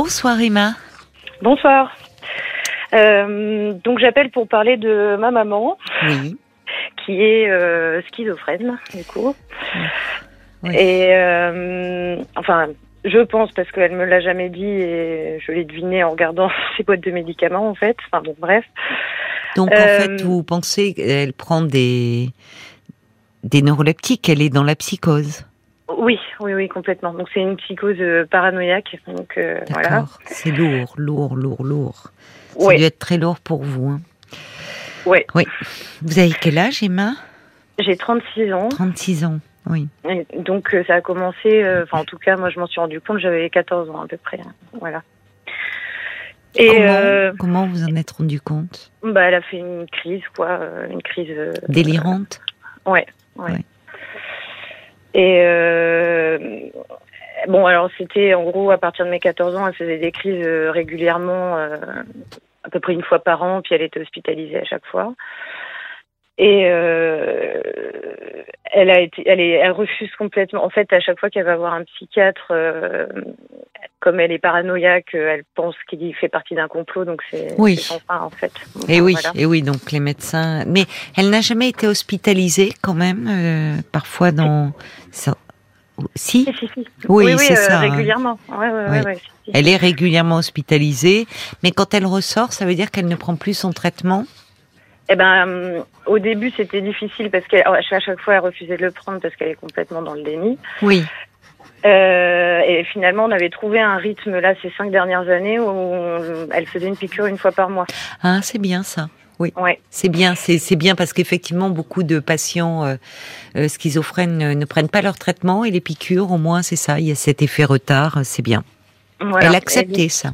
Bonsoir Emma. Bonsoir. Euh, donc j'appelle pour parler de ma maman. Oui. Qui est euh, schizophrène, du coup. Oui. Et euh, enfin, je pense parce qu'elle me l'a jamais dit et je l'ai deviné en regardant ses boîtes de médicaments en fait. Enfin bon, bref. Donc en fait, vous pensez qu'elle prend des des neuroleptiques, elle est dans la psychose. Oui, oui, oui, complètement. Donc c'est une psychose paranoïaque. Donc euh, voilà. C'est lourd, lourd, lourd, lourd. Ça ouais. dû être très lourd pour vous. Hein. Ouais. Oui. Vous avez quel âge, Emma? J'ai 36 ans. 36 ans, oui. Et donc ça a commencé, enfin en tout cas, moi je m'en suis rendu compte, j'avais 14 ans à peu près. Hein. Voilà. Et comment, euh, comment, vous en êtes rendu compte? Bah, elle a fait une crise, quoi, une crise euh, délirante? Euh, ouais, ouais, ouais, Et euh, bon, alors c'était en gros à partir de mes 14 ans, elle faisait des crises régulièrement, à peu près une fois par an, puis elle était hospitalisée à chaque fois. Et euh, elle a été, elle est, elle refuse complètement. En fait, à chaque fois qu'elle va voir un psychiatre, euh, comme elle est paranoïaque, elle pense qu'il fait partie d'un complot, donc c'est oui. sans fin en fait. Et oui, voilà. et oui, donc les médecins. Mais elle n'a jamais été hospitalisée quand même, euh, parfois dans. Si, si, si, si. Oui, c'est ça. Régulièrement. Ouais, ouais, oui. ouais, elle est régulièrement hospitalisée, mais quand elle ressort, ça veut dire qu'elle ne prend plus son traitement? Eh ben, euh, au début, c'était difficile parce qu'à chaque fois, elle refusait de le prendre parce qu'elle est complètement dans le déni. Oui. Euh, et finalement, on avait trouvé un rythme là ces cinq dernières années où on, elle faisait une piqûre une fois par mois. Ah, c'est bien ça. Oui, ouais. c'est bien, c'est bien parce qu'effectivement beaucoup de patients euh, euh, schizophrènes ne, ne, prennent pas leur traitement et les piqûres, au moins c'est ça, il y a cet effet retard, c'est bien. Voilà. Elle acceptait elle, ça.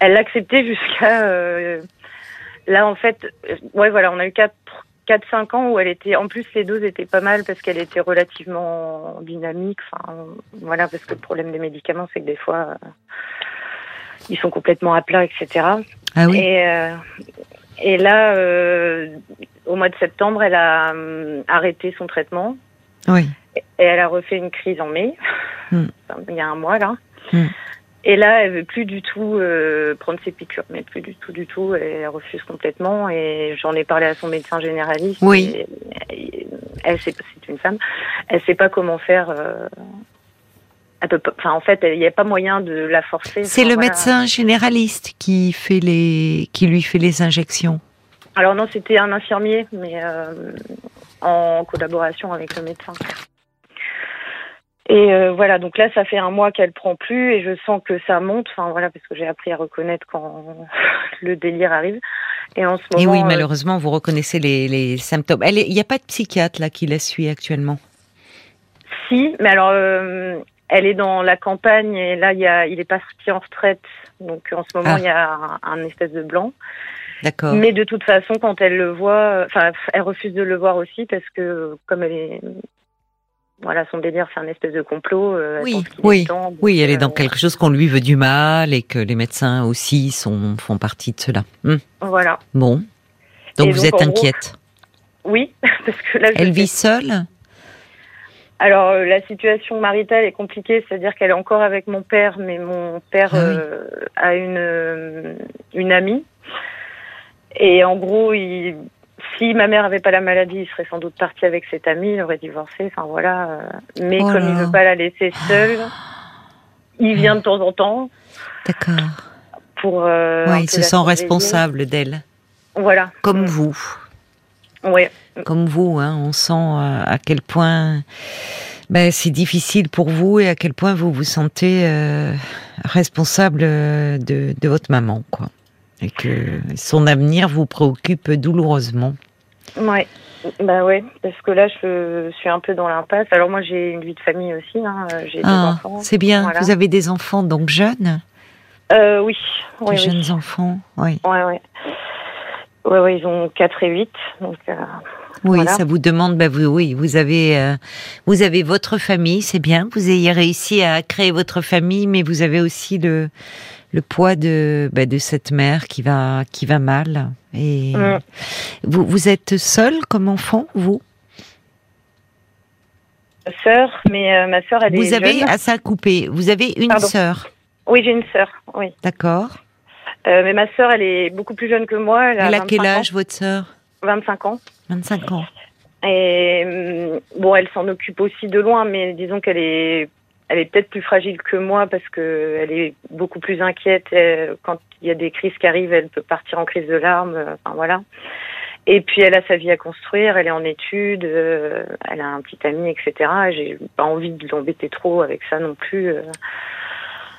Elle l'acceptait jusqu'à là en fait, ouais voilà, on a eu quatre 4-5 ans où elle était, en plus les doses étaient pas mal parce qu'elle était relativement dynamique. Enfin, voilà, parce que le problème des médicaments, c'est que des fois, euh, ils sont complètement à plat, etc. Ah oui. Et, euh, et là, euh, au mois de septembre, elle a euh, arrêté son traitement. Oui. Et elle a refait une crise en mai, mm. enfin, il y a un mois là. Mm. Et là, elle veut plus du tout euh, prendre ses piqûres, mais plus du tout, du tout. Elle refuse complètement. Et j'en ai parlé à son médecin généraliste. Oui. Et, elle sait, c'est une femme. Elle sait pas comment faire. Euh, elle peut pas, enfin, en fait, il n'y a pas moyen de la forcer. C'est le voilà. médecin généraliste qui fait les, qui lui fait les injections. Alors non, c'était un infirmier, mais euh, en collaboration avec le médecin. Et euh, voilà, donc là, ça fait un mois qu'elle prend plus et je sens que ça monte. Enfin voilà, parce que j'ai appris à reconnaître quand le délire arrive. Et en ce moment. Et oui, malheureusement, vous reconnaissez les, les symptômes. Il n'y a pas de psychiatre là qui la suit actuellement? Si, mais alors euh, elle est dans la campagne et là, il y a, il est parti en retraite. Donc en ce moment, Ah. il y a un, un espèce de blanc. D'accord. Mais de toute façon, quand elle le voit, enfin, elle refuse de le voir aussi parce que comme elle est, voilà, son délire, c'est un espèce de complot. euh, Oui, oui, temps, oui, elle est dans euh, quelque chose qu'on lui veut du mal et que les médecins aussi sont, font partie de cela. Hmm. Voilà. Bon. Donc Et vous donc, êtes gros, inquiète. Oui, parce que là, Elle vit seule Alors euh, la situation maritale est compliquée, c'est-à-dire qu'elle est encore avec mon père, mais mon père Ah oui. a une une amie. Et en gros, il, si ma mère avait pas la maladie, il serait sans doute parti avec cette amie, il aurait divorcé. Enfin voilà. euh, Mais Oh comme il là. veut pas la laisser seule, il vient de temps en temps D'accord. pour. Euh, oui, il se sent responsable d'elle. Voilà. Comme Mm. vous. Ouais. Comme vous, hein, on sent euh, à quel point ben, c'est difficile pour vous et à quel point vous vous sentez euh, responsable de, de votre maman, quoi. Et que son avenir vous préoccupe douloureusement. Ouais. Bah ouais, parce que là, je suis un peu dans l'impasse. Alors moi, j'ai une vie de famille aussi. Hein. J'ai deux Ah, enfants. c'est bien. Voilà. Vous avez des enfants donc jeunes, Euh, oui. des Oui, jeunes oui. enfants, oui. Ouais, ouais. Ouais, ouais, ils ont 4 et 8. Donc, euh, Oui, Voilà. ça vous demande, ben vous, oui, vous avez, euh, vous avez votre famille, c'est bien. Vous ayez réussi à créer votre famille, mais vous avez aussi le, le poids de, ben, de cette mère qui va, qui va mal. Et vous, vous êtes seul comme enfant, vous? Sœur, mais euh, ma sœur, elle Vous est avez, jeune. à ça coupé, vous avez une Pardon. sœur. Oui, j'ai une sœur, oui. D'accord. Euh, mais ma sœur, elle est beaucoup plus jeune que moi. Elle a, Elle a quel 25 ans. âge, votre sœur? 25 ans. 25 ans. Et hum, bon, elle s'en occupe aussi de loin, mais disons qu'elle est, elle est peut-être plus fragile que moi parce que elle est beaucoup plus inquiète. Euh, Quand il y a des crises qui arrivent, elle peut partir en crise de larmes. euh, Enfin voilà. Et puis elle a sa vie à construire. Elle est en études. euh, elle a un petit ami, etc. J'ai pas envie de l'embêter trop avec ça non plus.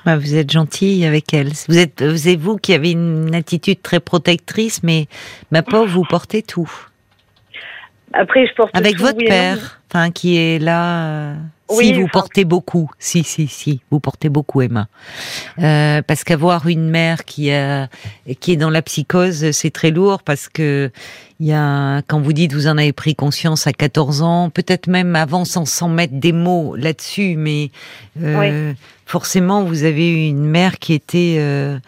Bah, vous êtes gentille avec elle. Vous êtes, vous êtes vous qui avez une attitude très protectrice, mais ma pauvre, vous portez tout. Après, je porte Avec tout, votre oui père, enfin, qui est là. euh, Oui, si vous enfin- portez beaucoup, si si si, vous portez beaucoup, Emma. Euh, parce qu'avoir une mère qui a, qui est dans la psychose, c'est très lourd parce que il y a, quand vous dites vous en avez pris conscience à 14 ans, peut-être même avant sans, sans mettre des mots là-dessus, mais euh, forcément vous avez eu une mère qui était euh,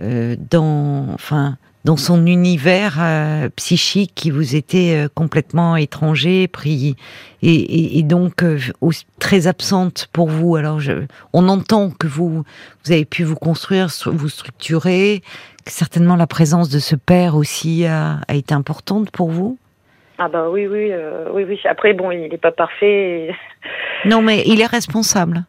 euh, dans, enfin, dans son univers euh, psychique qui vous était euh, complètement étranger, pris et, et, et donc euh, très absente pour vous. Alors, je, on entend que vous vous avez pu vous construire, stru- vous structurer. Que certainement, la présence de ce père aussi a, a été importante pour vous. Ah bah oui, oui, oui, oui. Après, bon, il n'est pas parfait, et- Non, mais il est responsable.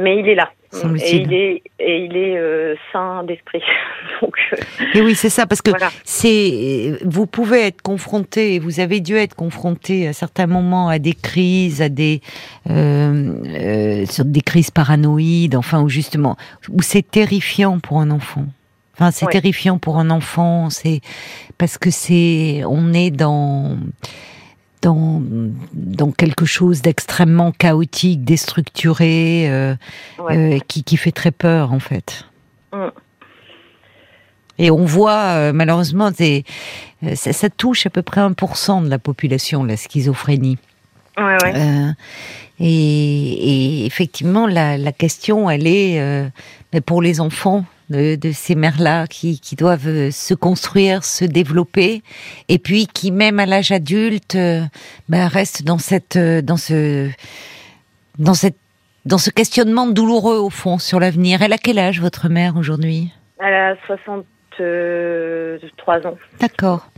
mais il est là. Semble-t-il. Et il est, et il est euh, sain d'esprit. Donc, euh, Et oui, c'est ça, parce que voilà. c'est vous pouvez être confronté, vous avez dû être confronté à certains moments à des crises, à des euh, euh, sur des crises paranoïdes, enfin où justement où c'est terrifiant pour un enfant. Enfin, c'est Ouais. terrifiant pour un enfant, c'est parce que c'est on est dans dans dans quelque chose d'extrêmement chaotique, déstructuré, euh, Ouais. euh, qui qui fait très peur en fait. Mm. Et on voit euh, malheureusement, euh, ça, ça touche à peu près 1% de la population, la schizophrénie. Ouais, ouais. Et, et effectivement, la, la question, elle est mais pour les enfants de, de ces mères-là qui, qui doivent se construire, se développer, et puis qui, même à l'âge adulte, euh, ben, restent dans cette, euh, dans ce, dans cette, dans ce questionnement douloureux au fond sur l'avenir. Elle a quel âge votre mère aujourd'hui? Elle a 63 ans. D'accord.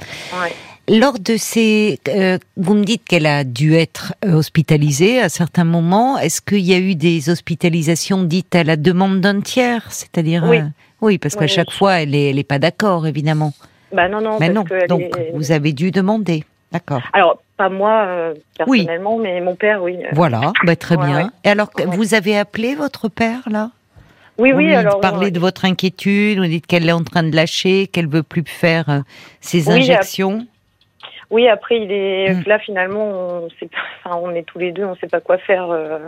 Ouais. Lors de ces, euh, vous me dites qu'elle a dû être euh, hospitalisée à certains moments. Est-ce qu'il y a eu des hospitalisations dites à la demande d'un tiers, c'est-à-dire Oui. euh, oui, parce qu'à Oui, chaque fois, elle est, elle est pas d'accord, évidemment. Bah non, non, Mais parce non. que Donc, est- vous avez dû demander. D'accord. Alors, pas moi, euh, personnellement, mais mon père, oui. Voilà. Bah, très Ouais, bien. ouais. Et alors, Ouais. vous avez appelé votre père là? Oui, Vous oui, lui alors. parlez ouais. de votre inquiétude. Vous dites qu'elle est en train de lâcher, qu'elle veut plus faire euh, ses injections. Oui, après, il est Mm. là finalement, on sait pas, enfin, on est tous les deux, on sait pas quoi faire. euh.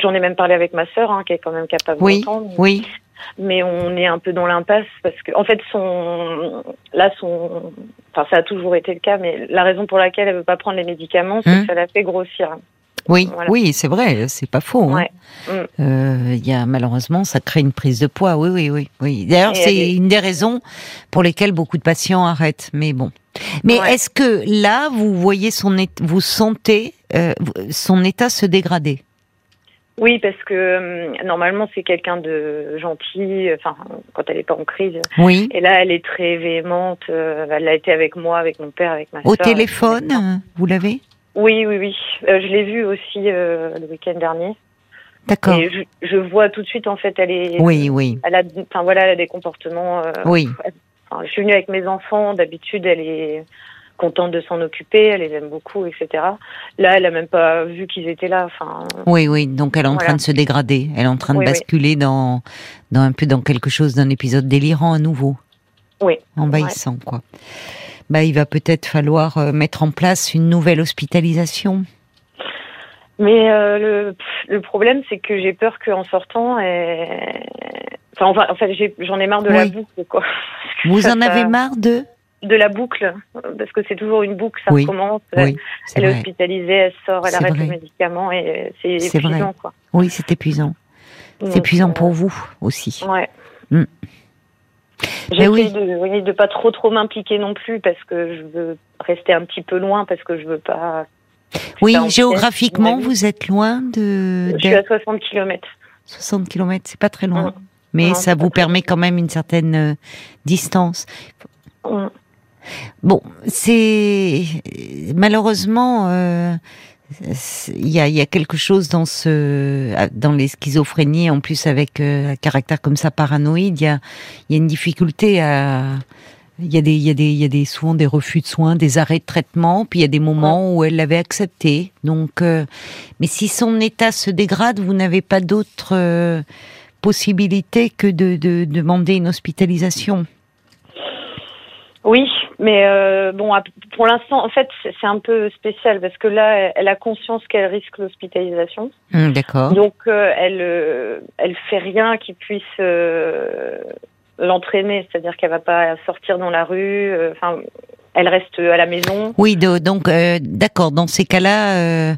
J'en ai même parlé avec ma sœur, hein, qui est quand même capable Oui. d'entendre. Oui. Mais on est un peu dans l'impasse parce que, en fait, son, là, son, enfin, ça a toujours été le cas, mais la raison pour laquelle elle veut pas prendre les médicaments, c'est Mm. que ça la fait grossir. Oui, Voilà. oui, c'est vrai, c'est pas faux. hein. Ouais. Mm. Euh, y a malheureusement, ça crée une prise de poids. Oui, oui, oui, oui. D'ailleurs, c'est est- une des raisons pour lesquelles beaucoup de patients arrêtent. Mais bon. Mais Ouais. est-ce que là, vous voyez son, vous sentez euh, son état se dégrader? Oui, parce que hum, normalement c'est quelqu'un de gentil, enfin quand elle est pas en crise. Oui. Et là, elle est très véhémente. euh, elle a été avec moi, avec mon père, avec ma Au téléphone, euh, vous l'avez? Oui, oui, oui. Euh, je l'ai vue aussi euh, le week-end dernier. D'accord. Et je, je vois tout de suite en fait, elle est. Oui, oui, Elle a, enfin voilà, elle a des comportements. euh, oui. Je suis venue avec mes enfants. D'habitude, elle est contente de s'en occuper, elle les aime beaucoup, etc. Là, elle a même pas vu qu'ils étaient là. Enfin, Oui, oui. Donc, elle est en Voilà. train de se dégrader. Elle est en train de Oui, oui. basculer dans, dans un peu dans quelque chose d'un épisode délirant à nouveau. Oui. Envahissant, quoi. Bah, il va peut-être falloir euh, mettre en place une nouvelle hospitalisation. Mais euh, le, le problème, c'est que j'ai peur qu'en sortant, elle... enfin, enfin, en fait, j'en ai marre de la boucle, quoi. Vous en ça- avez marre de De la boucle, parce que c'est toujours une boucle, ça Oui. recommence. Oui, Elle est hospitalisée, elle sort, elle arrête vrai. le médicament et c'est C'est vrai. épuisant, quoi. Oui, c'est épuisant. C'est épuisant euh, pour vous aussi. Ouais. Mm. J'essaie oui. de, de pas trop trop m'impliquer non plus parce que je veux rester un petit peu loin parce que je veux pas. Oui, en géographiquement, vous êtes loin de, Je suis à 60 km. 60 km, c'est pas très loin. mais ça vous permet quand même une certaine euh, distance. Bon, c'est malheureusement euh, il y, a, y, a, quelque chose dans ce dans les schizophrénies en plus avec euh, un caractère comme ça paranoïde. Il y a, y a une difficulté à il y, a des, il, y a des, il y a des souvent des refus de soins, des arrêts de traitement, puis il y a des moments où elle l'avait accepté. Donc, euh, mais si son état se dégrade, vous n'avez pas d'autre euh, possibilité que de, de, demander une hospitalisation. Oui, mais euh, bon, pour l'instant, en fait, c'est un peu spécial parce que là, elle a conscience qu'elle risque l'hospitalisation. Hum, d'accord. Donc, euh, elle, elle fait rien qui puisse l'entraîner, c'est-à-dire qu'elle va pas sortir dans la rue. Enfin, elle reste à la maison. Oui, donc d'accord. Dans ces cas-là,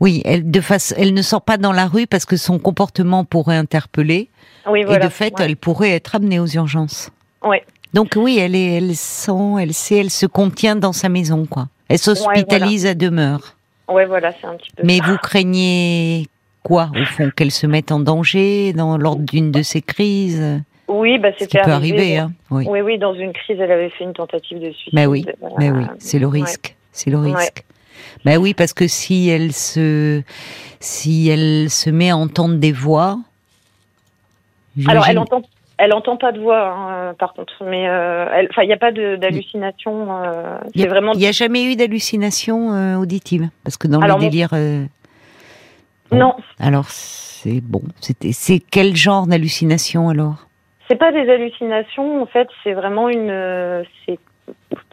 oui, elle de face, elle ne sort pas dans la rue parce que son comportement pourrait interpeller. Oui, voilà. Et de fait, elle pourrait être amenée aux urgences. Oui. Donc oui, elle est, elle sent, elle sait, elle se contient dans sa maison, quoi. Elle s'hospitalise à demeure. Ouais, voilà, c'est un petit peu. Mais vous craignez quoi, au fond, qu'elle se mette en danger dans lors d'une de ces crises? Oui, bah c'était peut arriver, hein. Oui. oui. dans une crise, elle avait fait une tentative de suicide. Bah oui, mais oui, c'est le risque, c'est le risque. Bah oui, parce que si elle se, si elle se met à entendre des voix. Alors, elle entend elle entend pas de voix, hein, par contre, mais euh, il n'y a pas d'hallucination. Euh, c'est vraiment. Il n'y a jamais eu d'hallucination euh, auditive, parce que dans le délire. non. Alors c'est bon. C'était. C'est quel genre d'hallucination alors? C'est pas des hallucinations, en fait. C'est vraiment une. c'est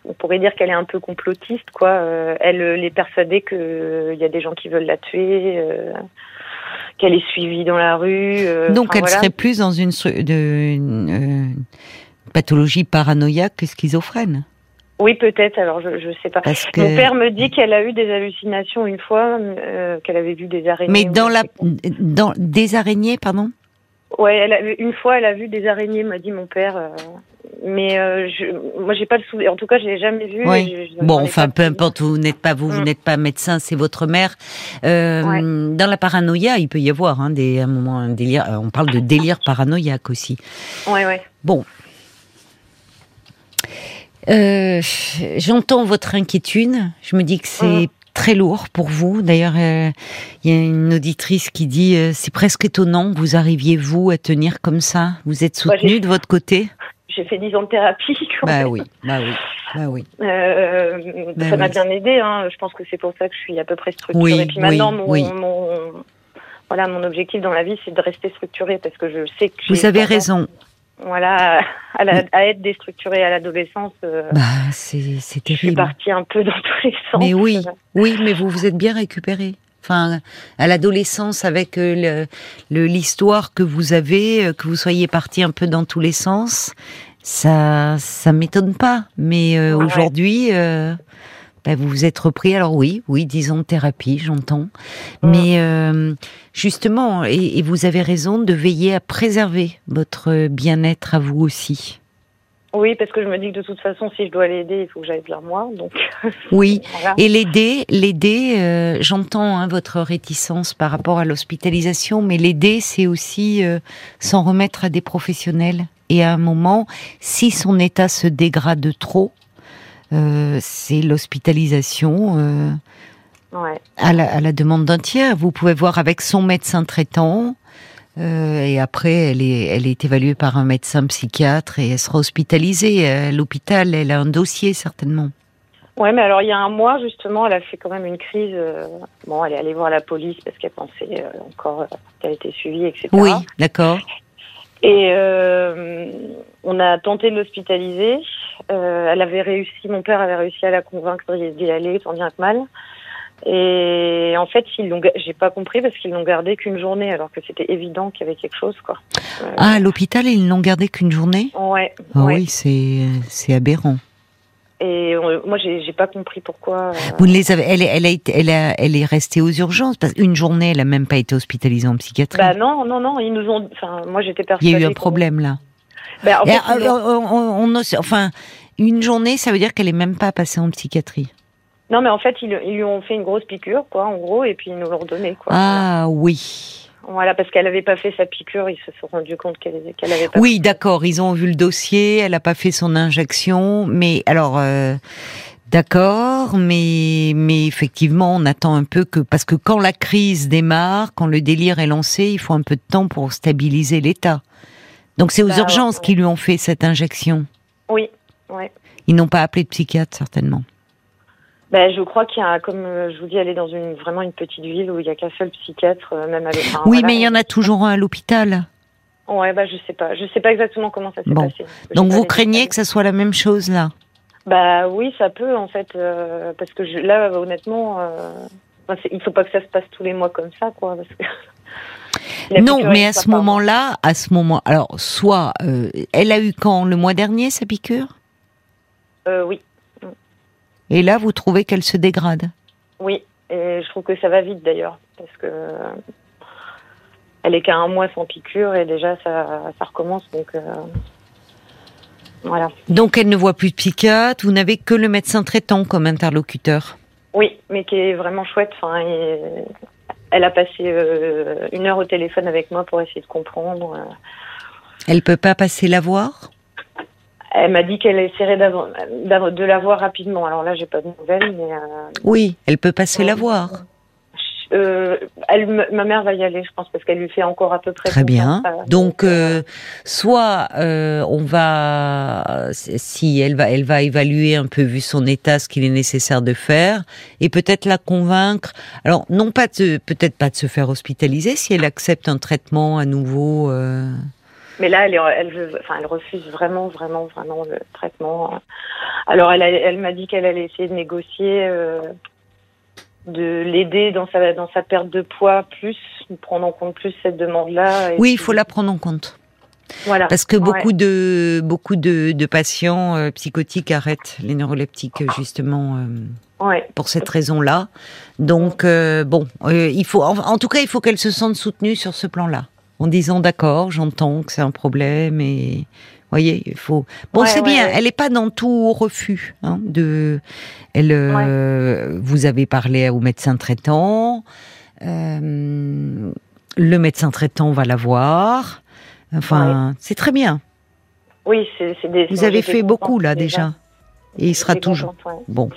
on pourrait dire qu'elle est un peu complotiste, quoi. elle est persuadée qu'il y a des gens qui veulent la tuer qu'elle est suivie dans la rue. Euh, Donc elle serait plus dans une, de, euh, pathologie paranoïaque que schizophrène. Oui, peut-être. Alors, je ne sais pas. Mon père me dit qu'elle a eu des hallucinations une fois, euh, qu'elle avait vu des araignées. Mais dans la, dans des araignées, pardon? Ouais, elle une fois, elle a vu des araignées, m'a dit mon père mais euh, je, moi j'ai pas le souvenir. En tout cas, je l'ai jamais vu. bon, enfin, peu importe. Vous n'êtes pas vous, vous mm. n'êtes pas médecin, c'est votre mère. Euh, Dans la paranoïa, il peut y avoir hein, des un moment un délire. Euh, on parle de délire paranoïaque aussi. Ouais, ouais. Bon. Euh, J'entends votre inquiétude. Je me dis que c'est mm. Très lourd pour vous. D'ailleurs, euh, il y a une auditrice qui dit c'est presque étonnant vous arriviez vous à tenir comme ça. Vous êtes soutenu de votre côté j'ai fait 10 ans de thérapie. Bah oui, bah oui, bah oui. Euh, bah ça m'a bien aidé. Hein. Je pense que c'est pour ça que je suis à peu près structurée. Oui, Et puis maintenant, mon, voilà, mon objectif dans la vie, c'est de rester structurée parce que je sais que. Vous avez raison. Voilà, à, être déstructurée à l'adolescence. Euh, bah, c'est terrible. Je suis partie un peu dans tous les sens. Mais oui, oui, mais vous vous êtes bien récupérée enfin à l'adolescence avec euh, le l'histoire que vous avez, euh, que vous soyez parti un peu dans tous les sens, ça ça m'étonne pas. Mais euh, aujourd'hui, bah, vous vous êtes repris. Alors oui, oui, disons thérapie, j'entends. Mais justement, et, vous avez raison de veiller à préserver votre bien-être à vous aussi. Oui, parce que je me dis que de toute façon, si je dois l'aider, il faut que j'aille vers moi. Donc. Oui, et l'aider, l'aider, euh, j'entends hein, votre réticence par rapport à l'hospitalisation, mais l'aider, c'est aussi euh, s'en remettre à des professionnels. Et à un moment, si son état se dégrade trop, euh, c'est l'hospitalisation ouais. à, la, à la demande d'un tiers. Vous pouvez voir avec son médecin traitant euh, et après, elle est, elle est évaluée par un médecin psychiatre et elle sera hospitalisée à l'hôpital. Elle a un dossier certainement. Ouais, mais alors il y a un mois justement, elle a fait quand même une crise. Euh, bon, elle est allée voir la police parce qu'elle pensait euh, encore qu'elle était suivie, etc. Oui, d'accord. Et on a tenté de l'hospitaliser. Elle avait réussi, mon père avait réussi à la convaincre d'y aller tant bien que mal. Et en fait, ils l'ont, j'ai pas compris parce qu'ils l'ont gardé qu'une journée, alors que c'était évident qu'il y avait quelque chose, quoi. Euh, ah, à l'hôpital, ils l'ont gardé qu'une journée? Ouais. Ah oui, c'est c'est aberrant. Et moi, j'ai, j'ai pas compris pourquoi. Euh, Vous les avez, elle, elle a été, elle a, elle est restée aux urgences parce qu'une journée, elle a même pas été hospitalisée en psychiatrie. Bah non, non, non, ils nous ont. Enfin, moi, j'étais persuadée. Il y a eu un problème là. Bah, en fait, on, on, enfin, une journée, ça veut dire qu'elle est même pas passée en psychiatrie. Non, mais en fait, ils, lui ont fait une grosse piqûre, quoi, en gros, et puis ils nous l'ont redonné, quoi. Ah oui. Voilà, parce qu'elle n'avait pas fait sa piqûre, ils se sont rendus compte qu'elle qu'elle avait pas. Oui, d'accord, ils ont vu le dossier, elle n'a pas fait son injection, mais alors. Euh, d'accord, mais mais effectivement, on attend un peu que parce que quand la crise démarre, quand le délire est lancé, il faut un peu de temps pour stabiliser l'état. Donc c'est aux Bah, urgences ouais. qui lui ont fait cette injection. Oui, ouais. Ils n'ont pas appelé de psychiatre certainement. Ben, je crois qu'il y a, comme euh, je vous dis, elle est dans une vraiment une petite ville où il y a qu'un seul psychiatre, euh, même avec. enfin, oui, voilà. mais il y en a toujours un à l'hôpital. Ouais, bah je sais pas, je sais pas exactement comment ça s'est Bon. passé. Donc vous craignez que ça soit la même chose là? Bah oui, ça peut en fait, euh, parce que je, là, honnêtement, euh, il faut pas que ça se passe tous les mois comme ça, quoi. Parce que Non, mais à ce moment-là, à ce moment, alors soit euh, elle a eu quand le mois dernier sa piqûre, Euh, oui, et là vous trouvez qu'elle se dégrade? oui, et je trouve que ça va vite d'ailleurs, parce que elle est qu'à un mois sans piqûre et déjà ça, ça recommence, donc euh, voilà. Donc elle ne voit plus de psychiatre. Vous n'avez que le médecin traitant comme interlocuteur? Oui, mais qui est vraiment chouette. Enfin, elle a passé euh, une heure au téléphone avec moi pour essayer de comprendre. euh. Elle peut pas passer la voir? Elle m'a dit qu'elle essaierait de la voir rapidement. Alors là, j'ai pas de nouvelles, mais euh, Oui, elle peut passer la voir. Euh, elle, ma mère va y aller, je pense, parce qu'elle lui fait encore à peu près. Très bien. euh, Donc, euh, soit euh, on va, si elle va, elle va évaluer un peu vu son état ce qu'il est nécessaire de faire, et peut-être la convaincre. Alors, non pas de, peut-être pas de se faire hospitaliser si elle accepte un traitement à nouveau. Mais là, elle, est- elle, veut- enfin, elle refuse vraiment, vraiment, vraiment le traitement. Alors, elle, elle m'a dit qu'elle allait essayer de négocier, de l'aider dans sa, dans sa perte de poids, plus, prendre en compte plus cette demande-là. Oui, il faut la prendre en compte. Voilà. Parce que Ouais. beaucoup de beaucoup de, de patients euh, psychotiques arrêtent les neuroleptiques justement euh, Ouais. pour cette raison-là. Donc euh, bon, euh, il faut en, en tout cas il faut qu'elle se sente soutenue sur ce plan-là, en disant d'accord, j'entends que c'est un problème et voyez, il faut. Bon, Ouais, c'est ouais, bien. ouais. Elle n'est pas dans tout refus. Hein, de, elle, euh, vous avez parlé au médecin traitant. euh, le médecin traitant va la voir. Enfin, c'est très bien. Oui, c'est. Vous avez fait beaucoup là déjà. Et il sera toujours contente, bon.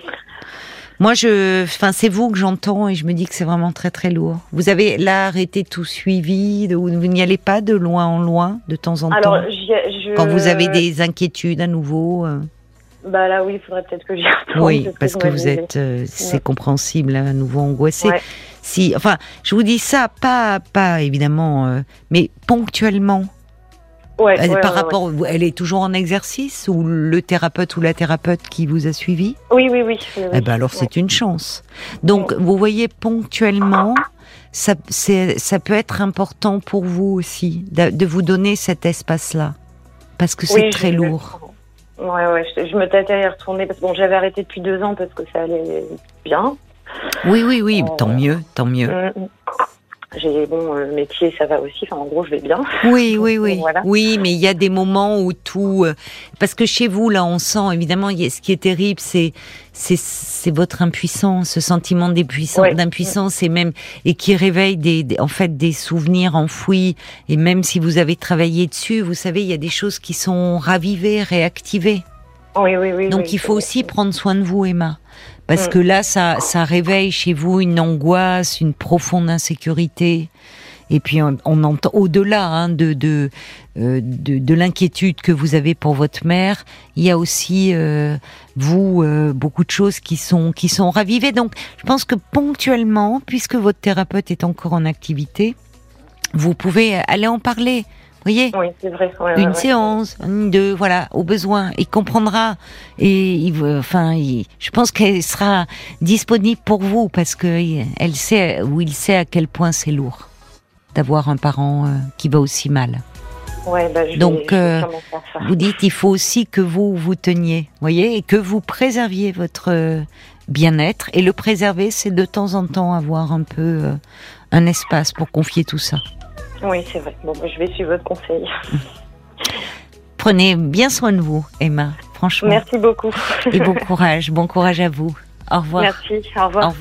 Moi, je, enfin, c'est vous que j'entends et je me dis que c'est vraiment très très lourd. Vous avez là arrêté tout suivi, de- vous n'y allez pas de loin en loin, de temps en Alors, temps, je... quand vous avez des inquiétudes à nouveau. euh, Bah là, oui, il faudrait peut-être que j'y retourne. oui, parce que vous êtes, euh, c'est Ouais. compréhensible, à nouveau angoissé. Ouais. Si, enfin, je vous dis ça, pas, pas évidemment, euh, mais ponctuellement. Ouais, ouais, par ouais, rapport, elle est toujours en exercice ou le thérapeute ou la thérapeute qui vous a suivi? Oui, oui, oui. Eh ben alors c'est une chance. Donc vous voyez ponctuellement, ça, peut être important pour vous aussi de, de vous donner cet espace-là parce que c'est Oui, très lourd. Ouais, ouais, je, je me tâtais à y retourner parce que bon, j'avais arrêté depuis deux ans parce que ça allait bien. Oui oui oui, Euh, tant mieux, tant mieux. Mm. J'ai bon, le métier, ça va aussi. Enfin, en gros, je vais bien. Oui oui oui, Voilà. oui, mais il y a des moments où tout, euh, parce que chez vous là, on sent évidemment, ce qui est terrible, c'est c'est c'est votre impuissance, ce sentiment d'impuissance, Ouais. d'impuissance et même et qui réveille des, des- en fait des souvenirs enfouis et même si vous avez travaillé dessus, vous savez, il y a des choses qui sont ravivées, réactivées. Oui, oui, oui. Donc oui, il faut aussi prendre soin de vous, Emma. Parce Mm. que là, ça, ça réveille chez vous une angoisse, une profonde insécurité. Et puis on, on entend au-delà hein, de de, euh, de de l'inquiétude que vous avez pour votre mère, il y a aussi euh, vous euh, beaucoup de choses qui sont qui sont ravivées. Donc je pense que ponctuellement, puisque votre thérapeute est encore en activité, vous pouvez aller en parler. Voyez, Oui, c'est vrai. ouais, ouais, une ouais. séance, une, deux, voilà, au besoin. Il comprendra et il, enfin, il- je pense qu'elle sera disponible pour vous parce que elle sait ou il sait à quel point c'est lourd d'avoir un parent euh, qui va aussi mal. Ouais, bah, je Donc, vais, je vais euh. Vous dites, il faut aussi que vous vous teniez, voyez, et que vous préserviez votre euh, bien-être. Et le préserver, c'est de temps en temps avoir un peu euh, un espace pour confier tout ça. Oui, c'est vrai. Bon, bah, je vais suivre votre conseil. Prenez bien soin de vous, Emma. Franchement. Merci beaucoup. Et bon courage, bon courage à vous. Au revoir. Merci. Au revoir. Au revoir.